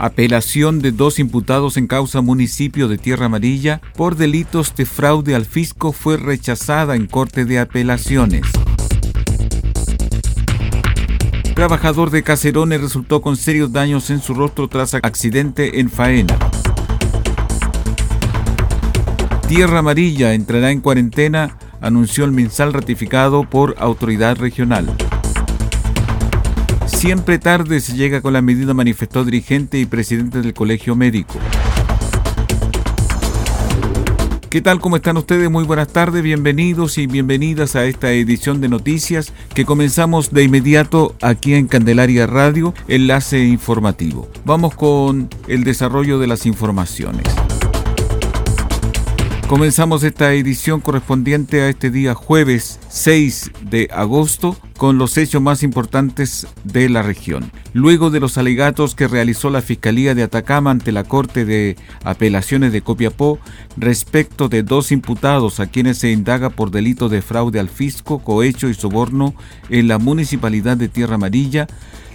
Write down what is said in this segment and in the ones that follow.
Apelación de dos imputados en causa municipio de Tierra Amarilla por delitos de fraude al fisco fue rechazada en Corte de Apelaciones. Trabajador de Caserones resultó con serios daños en su rostro tras accidente en faena. Tierra Amarilla entrará en cuarentena, anunció el mensal ratificado por autoridad regional. Siempre tarde se llega con la medida, manifestó dirigente y presidente del Colegio Médico. ¿Qué tal? ¿Cómo están ustedes? Muy buenas tardes, bienvenidos y bienvenidas a esta edición de noticias que comenzamos de inmediato aquí en Candelaria Radio, enlace informativo. Vamos con el desarrollo de las informaciones. Comenzamos esta edición correspondiente a este día jueves 6 de agosto con los hechos más importantes de la región. Luego de los alegatos que realizó la Fiscalía de Atacama ante la Corte de Apelaciones de Copiapó respecto de dos imputados a quienes se indaga por delito de fraude al fisco, cohecho y soborno en la Municipalidad de Tierra Amarilla,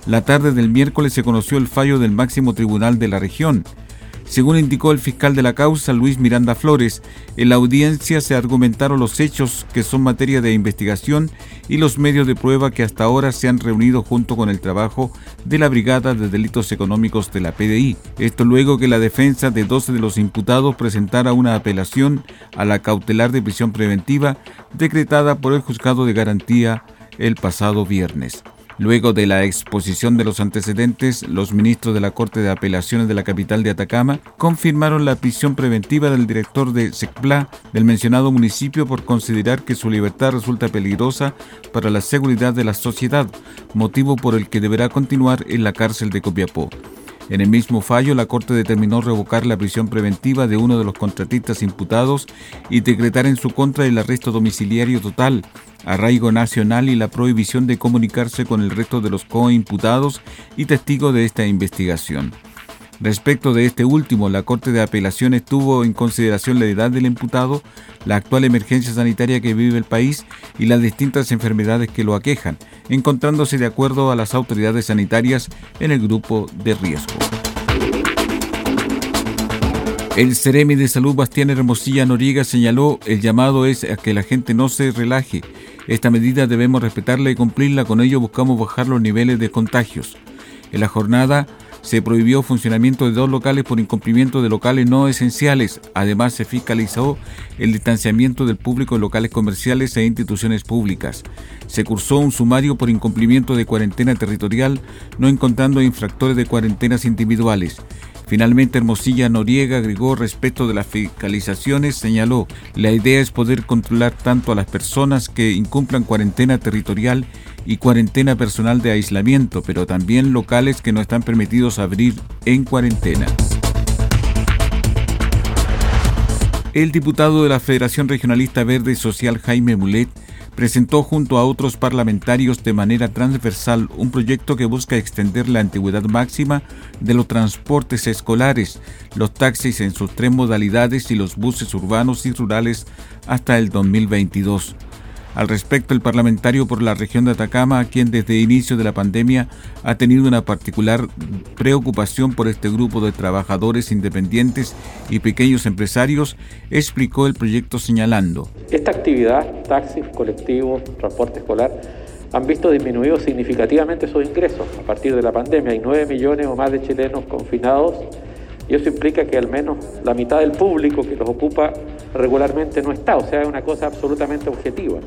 la tarde del miércoles se conoció el fallo del máximo tribunal de la región según indicó el fiscal de la causa, Luis Miranda Flores, en la audiencia se argumentaron los hechos que son materia de investigación y los medios de prueba que hasta ahora se han reunido junto con el trabajo de la Brigada de Delitos Económicos de la PDI. Esto luego que la defensa de 12 de los imputados presentara una apelación a la cautelar de prisión preventiva decretada por el juzgado de garantía el pasado viernes. Luego de la exposición de los antecedentes, los ministros de la Corte de Apelaciones de la capital de Atacama confirmaron la prisión preventiva del director de SECPLA del mencionado municipio por considerar que su libertad resulta peligrosa para la seguridad de la sociedad, motivo por el que deberá continuar en la cárcel de Copiapó. En el mismo fallo, la Corte determinó revocar la prisión preventiva de uno de los contratistas imputados y decretar en su contra el arresto domiciliario total, arraigo nacional y la prohibición de comunicarse con el resto de los coimputados y testigos de esta investigación. Respecto de este último, la Corte de Apelaciones tuvo en consideración la edad del imputado, la actual emergencia sanitaria que vive el país y las distintas enfermedades que lo aquejan, encontrándose de acuerdo a las autoridades sanitarias en el grupo de riesgo. El Ceremi de Salud Bastián Hermosilla Noriega señaló el llamado es a que la gente no se relaje. Esta medida debemos respetarla y cumplirla, con ello buscamos bajar los niveles de contagios. En la jornada se prohibió funcionamiento de dos locales por incumplimiento de locales no esenciales. Además, se fiscalizó el distanciamiento del público en locales comerciales e instituciones públicas. Se cursó un sumario por incumplimiento de cuarentena territorial, no encontrando infractores de cuarentenas individuales. Finalmente, Hermosilla Noriega agregó respecto de las fiscalizaciones, señaló, la idea es poder controlar tanto a las personas que incumplan cuarentena territorial y cuarentena personal de aislamiento, pero también locales que no están permitidos abrir en cuarentena. El diputado de la Federación Regionalista Verde Social Jaime Mulet presentó junto a otros parlamentarios de manera transversal un proyecto que busca extender la antigüedad máxima de los transportes escolares, los taxis en sus tres modalidades y los buses urbanos y rurales hasta el 2022. Al respecto, el parlamentario por la región de Atacama, quien desde el inicio de la pandemia ha tenido una particular preocupación por este grupo de trabajadores independientes y pequeños empresarios, explicó el proyecto señalando. Esta actividad, taxis, colectivos, transporte escolar, han visto disminuidos significativamente sus ingresos a partir de la pandemia. Hay 9 millones o más de chilenos confinados Y eso implica que al menos la mitad del público que los ocupa regularmente no está, o sea, es una cosa absolutamente objetiva.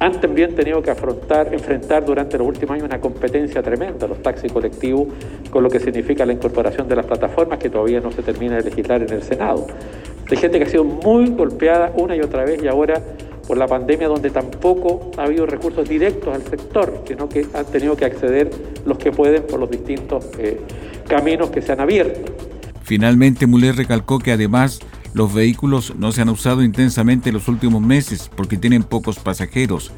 Han también tenido que afrontar, enfrentar durante los últimos años una competencia tremenda, los taxis colectivos, con lo que significa la incorporación de las plataformas que todavía no se termina de legislar en el Senado. De gente que ha sido muy golpeada una y otra vez y ahora por la pandemia donde tampoco ha habido recursos directos al sector, sino que han tenido que acceder los que pueden por los distintos eh, caminos que se han abierto. Finalmente, Muller recalcó que además los vehículos no se han usado intensamente en los últimos meses porque tienen pocos pasajeros.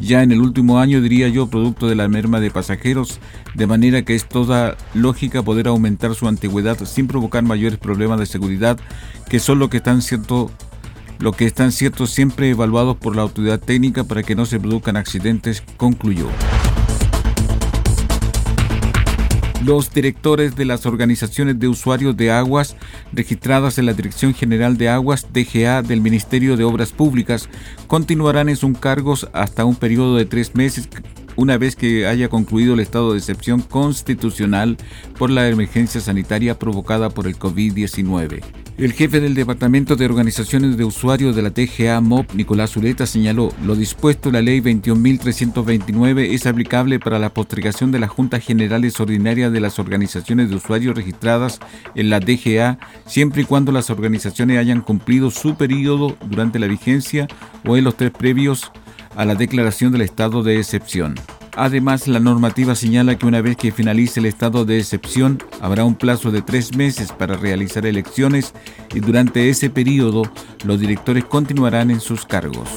Ya en el último año, diría yo, producto de la merma de pasajeros, de manera que es toda lógica poder aumentar su antigüedad sin provocar mayores problemas de seguridad, que son lo que están cierto lo que están ciertos siempre evaluados por la autoridad técnica para que no se produzcan accidentes, concluyó. Los directores de las organizaciones de usuarios de aguas registradas en la Dirección General de Aguas DGA del Ministerio de Obras Públicas continuarán en sus cargos hasta un periodo de tres meses una vez que haya concluido el estado de excepción constitucional por la emergencia sanitaria provocada por el COVID-19. El jefe del Departamento de Organizaciones de Usuarios de la TGA MOP, Nicolás Ureta, señaló, lo dispuesto en la Ley 21.329 es aplicable para la postergación de las Juntas Generales Ordinarias de las organizaciones de usuarios registradas en la DGA, siempre y cuando las organizaciones hayan cumplido su periodo durante la vigencia o en los tres previos a la declaración del estado de excepción. Además, la normativa señala que una vez que finalice el estado de excepción, habrá un plazo de tres meses para realizar elecciones y durante ese periodo los directores continuarán en sus cargos.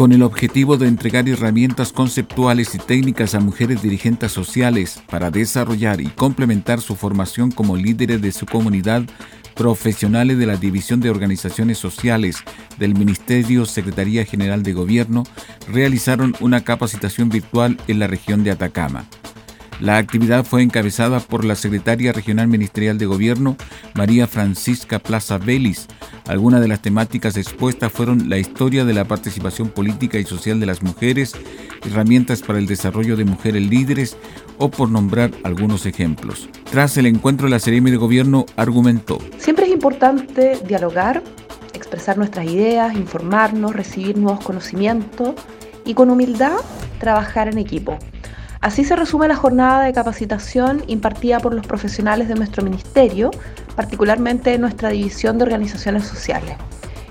Con el objetivo de entregar herramientas conceptuales y técnicas a mujeres dirigentes sociales para desarrollar y complementar su formación como líderes de su comunidad, profesionales de la División de Organizaciones Sociales del Ministerio Secretaría General de Gobierno realizaron una capacitación virtual en la región de Atacama. La actividad fue encabezada por la secretaria regional ministerial de Gobierno, María Francisca Plaza Vélez. Algunas de las temáticas expuestas fueron la historia de la participación política y social de las mujeres, herramientas para el desarrollo de mujeres líderes o por nombrar algunos ejemplos. Tras el encuentro, la Seremi de Gobierno argumentó. Siempre es importante dialogar, expresar nuestras ideas, informarnos, recibir nuevos conocimientos y con humildad trabajar en equipo. Así se resume la jornada de capacitación impartida por los profesionales de nuestro ministerio, particularmente en nuestra división de organizaciones sociales.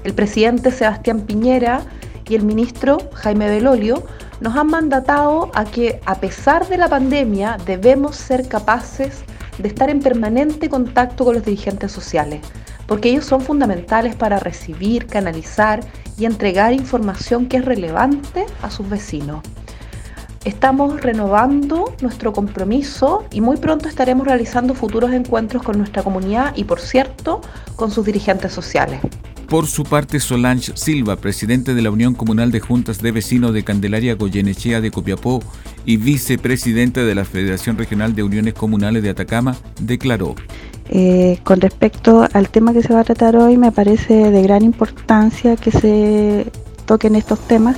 El presidente Sebastián Piñera y el ministro Jaime Belolio nos han mandatado a que, a pesar de la pandemia, debemos ser capaces de estar en permanente contacto con los dirigentes sociales, porque ellos son fundamentales para recibir, canalizar y entregar información que es relevante a sus vecinos. Estamos renovando nuestro compromiso y muy pronto estaremos realizando futuros encuentros con nuestra comunidad y, por cierto, con sus dirigentes sociales. Por su parte, Solange Silva, presidente de la Unión Comunal de Juntas de Vecinos de Candelaria Goyenechea de Copiapó y vicepresidente de la Federación Regional de Uniones Comunales de Atacama, declaró. Eh, con respecto al tema que se va a tratar hoy, me parece de gran importancia que se toquen estos temas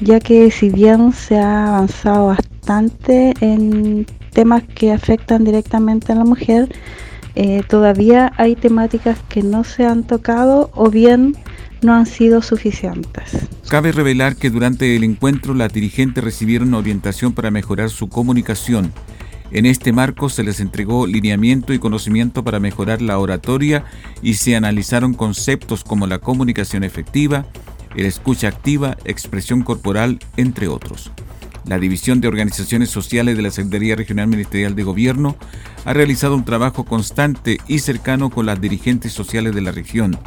ya que si bien se ha avanzado bastante en temas que afectan directamente a la mujer, eh, todavía hay temáticas que no se han tocado o bien no han sido suficientes. Cabe revelar que durante el encuentro las dirigentes recibieron orientación para mejorar su comunicación. En este marco se les entregó lineamiento y conocimiento para mejorar la oratoria y se analizaron conceptos como la comunicación efectiva, el escucha activa, expresión corporal, entre otros. La División de Organizaciones Sociales de la Secretaría Regional Ministerial de Gobierno ha realizado un trabajo constante y cercano con las dirigentes sociales de la región.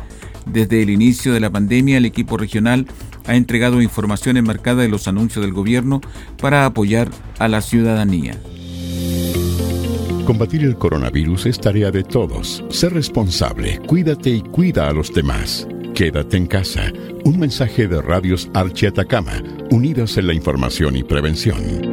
Desde el inicio de la pandemia, el equipo regional ha entregado información enmarcada de los anuncios del gobierno para apoyar a la ciudadanía. Combatir el coronavirus es tarea de todos. Sé responsable, cuídate y cuida a los demás. Quédate en casa. Un mensaje de Radios Archi Atacama, unidos en la información y prevención.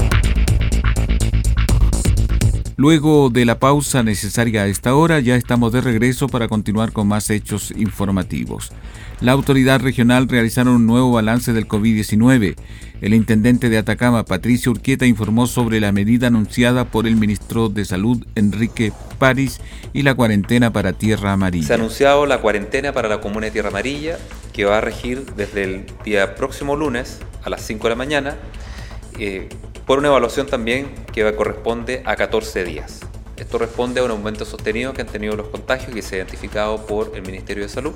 Luego de la pausa necesaria a esta hora, ya estamos de regreso para continuar con más hechos informativos. La autoridad regional realizaron un nuevo balance del COVID-19. El intendente de Atacama, Patricio Urquieta, informó sobre la medida anunciada por el ministro de Salud, Enrique París, y la cuarentena para Tierra Amarilla. Se ha anunciado la cuarentena para la comuna de Tierra Amarilla, que va a regir desde el día próximo lunes a las 5 de la mañana. Eh, por una evaluación también que corresponde a 14 días. Esto responde a un aumento sostenido que han tenido los contagios y se ha identificado por el Ministerio de Salud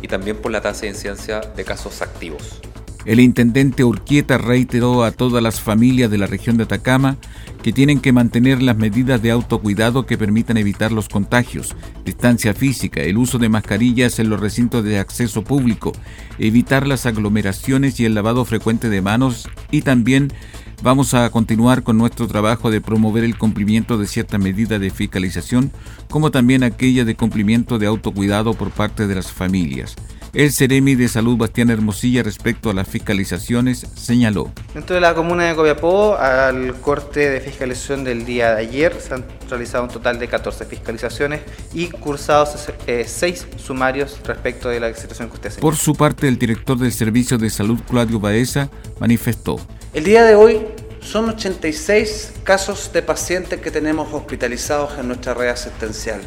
y también por la tasa de incidencia de casos activos. El intendente Urquieta reiteró a todas las familias de la región de Atacama que tienen que mantener las medidas de autocuidado que permitan evitar los contagios, distancia física, el uso de mascarillas en los recintos de acceso público, evitar las aglomeraciones y el lavado frecuente de manos y también Vamos a continuar con nuestro trabajo de promover el cumplimiento de ciertas medidas de fiscalización, como también aquella de cumplimiento de autocuidado por parte de las familias. El Ceremi de Salud Bastián Hermosilla respecto a las fiscalizaciones señaló. Dentro de la comuna de Copiapó, al corte de fiscalización del día de ayer, se han realizado un total de 14 fiscalizaciones y cursados 6 eh, sumarios respecto de la situación que usted señaló. Por su parte, el director del Servicio de Salud, Claudio Baeza, manifestó. El día de hoy son 86 casos de pacientes que tenemos hospitalizados en nuestra red asistencial.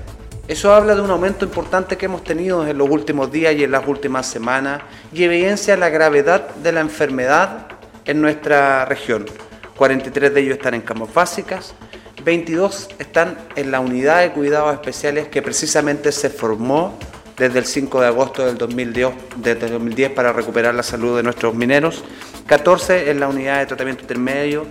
Eso habla de un aumento importante que hemos tenido en los últimos días y en las últimas semanas y evidencia la gravedad de la enfermedad en nuestra región. 43 de ellos están en camas básicas, 22 están en la unidad de cuidados especiales que precisamente se formó desde el 5 de agosto del 2010, desde 2010 para recuperar la salud de nuestros mineros, 14 en la unidad de tratamiento intermedio,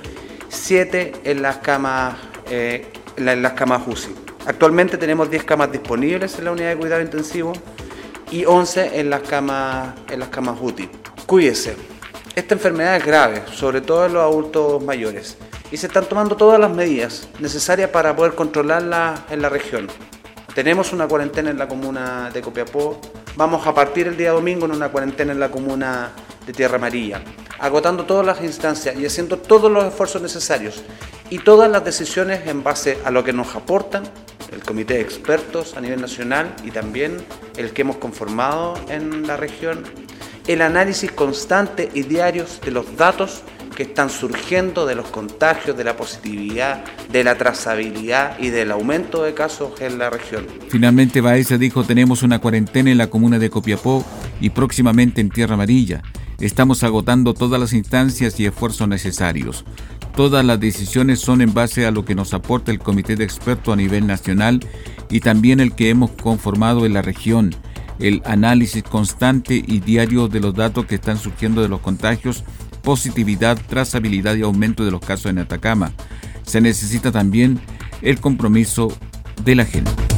7 en las camas, eh, en las camas UCI. Actualmente tenemos 10 camas disponibles en la unidad de cuidado intensivo y 11 en las camas, en las camas UTI. Cuídese. Esta enfermedad es grave, sobre todo en los adultos mayores, y se están tomando todas las medidas necesarias para poder controlarla en la región. Tenemos una cuarentena en la comuna de Copiapó. Vamos a partir el día domingo en una cuarentena en la comuna de Tierra Amarilla, agotando todas las instancias y haciendo todos los esfuerzos necesarios y todas las decisiones en base a lo que nos aportan el comité de expertos a nivel nacional y también el que hemos conformado en la región, el análisis constante y diario de los datos que están surgiendo de los contagios, de la positividad, de la trazabilidad y del aumento de casos en la región. Finalmente Baeza dijo tenemos una cuarentena en la comuna de Copiapó y próximamente en Tierra Amarilla. Estamos agotando todas las instancias y esfuerzos necesarios. Todas las decisiones son en base a lo que nos aporta el Comité de Expertos a nivel nacional y también el que hemos conformado en la región el análisis constante y diario de los datos que están surgiendo de los contagios positividad, trazabilidad y aumento de los casos en Atacama. Se necesita también el compromiso de la gente.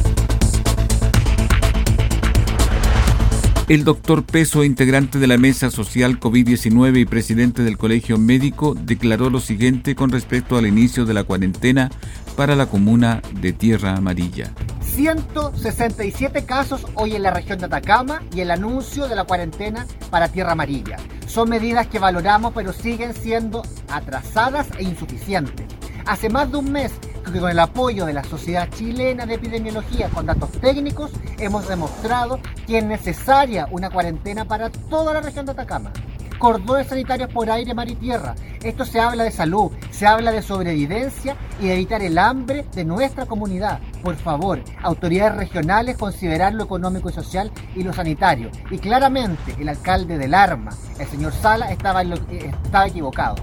El doctor Peso, integrante de la Mesa Social COVID-19 y presidente del Colegio Médico, declaró lo siguiente con respecto al inicio de la cuarentena para la comuna de Tierra Amarilla. 167 casos hoy en la región de Atacama y el anuncio de la cuarentena para Tierra Amarilla. Son medidas que valoramos pero siguen siendo atrasadas e insuficientes. Hace más de un mes con el apoyo de la Sociedad Chilena de Epidemiología con datos técnicos hemos demostrado que es necesaria una cuarentena para toda la región de Atacama cordones sanitarios por aire, mar y tierra. Esto se habla de salud, se habla de sobrevivencia y de evitar el hambre de nuestra comunidad. Por favor, autoridades regionales considerar lo económico y social y lo sanitario. Y claramente el alcalde del Arma, el señor Sala, estaba, estaba equivocado.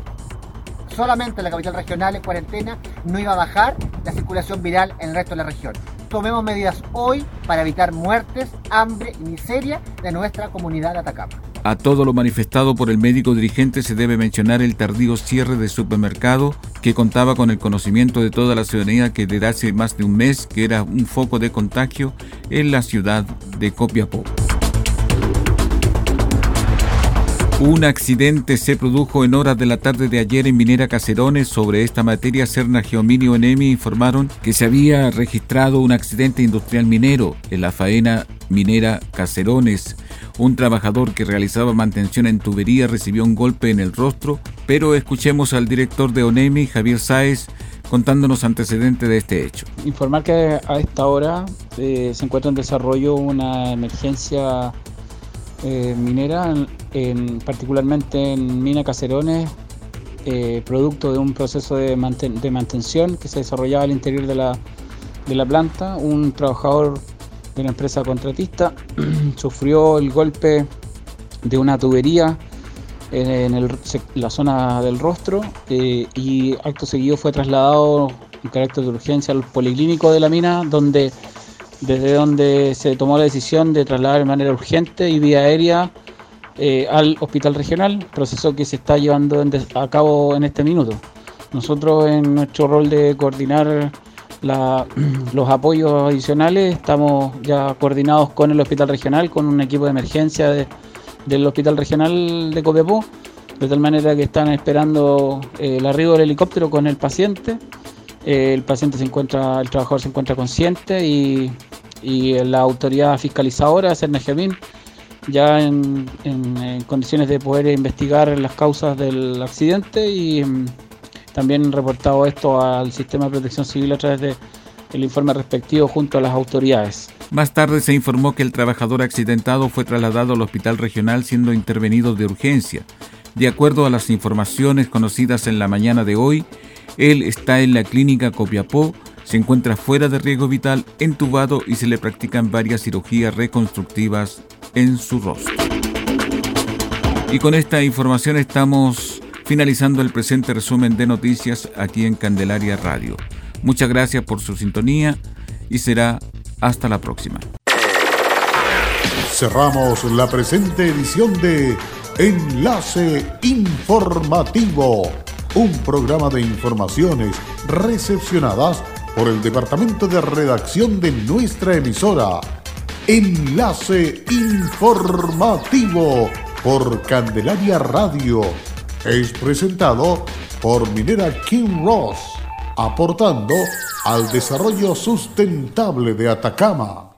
Solamente la capital regional en cuarentena no iba a bajar la circulación viral en el resto de la región tomemos medidas hoy para evitar muertes, hambre y miseria de nuestra comunidad de Atacama. A todo lo manifestado por el médico dirigente se debe mencionar el tardío cierre de supermercado que contaba con el conocimiento de toda la ciudadanía que desde hace más de un mes que era un foco de contagio en la ciudad de Copiapó. Un accidente se produjo en horas de la tarde de ayer en Minera Caserones. Sobre esta materia, Cerna Geominio Enemi informaron que se había registrado un accidente industrial minero en la faena minera Caserones. Un trabajador que realizaba mantención en tubería recibió un golpe en el rostro, pero escuchemos al director de ONEMI, Javier Sáez, contándonos antecedentes de este hecho. Informar que a esta hora eh, se encuentra en desarrollo una emergencia eh, minera, en, particularmente en Mina Caserones, eh, producto de un proceso de, mantención que se desarrollaba al interior de la, de la planta. Un trabajador de una empresa contratista sufrió el golpe de una tubería en, la zona del rostro eh, y acto seguido fue trasladado en carácter de urgencia al policlínico de la mina donde desde donde se tomó la decisión de trasladar de manera urgente y vía aérea eh, al hospital regional, proceso que se está llevando a cabo en este minuto. Nosotros en nuestro rol de coordinar los apoyos adicionales estamos ya coordinados con el hospital regional, con un equipo de emergencia del hospital regional de Copiapó, de tal manera que están esperando eh, el arribo del helicóptero con el paciente. Eh, el paciente se encuentra, el trabajador se encuentra consciente y y la autoridad fiscalizadora, Cerna ya en, condiciones de poder investigar las causas del accidente y mm, también reportado esto al sistema de protección civil a través el informe respectivo junto a las autoridades. Más tarde se informó que el trabajador accidentado fue trasladado al hospital regional siendo intervenido de urgencia. De acuerdo a las informaciones conocidas en la mañana de hoy, él está en la clínica Copiapó se encuentra fuera de riesgo vital, entubado y se le practican varias cirugías reconstructivas en su rostro. Y con esta información estamos finalizando el presente resumen de noticias aquí en Candelaria Radio. Muchas gracias por su sintonía y será hasta la próxima. Cerramos la presente edición de Enlace Informativo, un programa de informaciones recepcionadas por el departamento de redacción de nuestra emisora. Enlace informativo por Candelaria Radio. Es presentado por Minera King Ross, aportando al desarrollo sustentable de Atacama.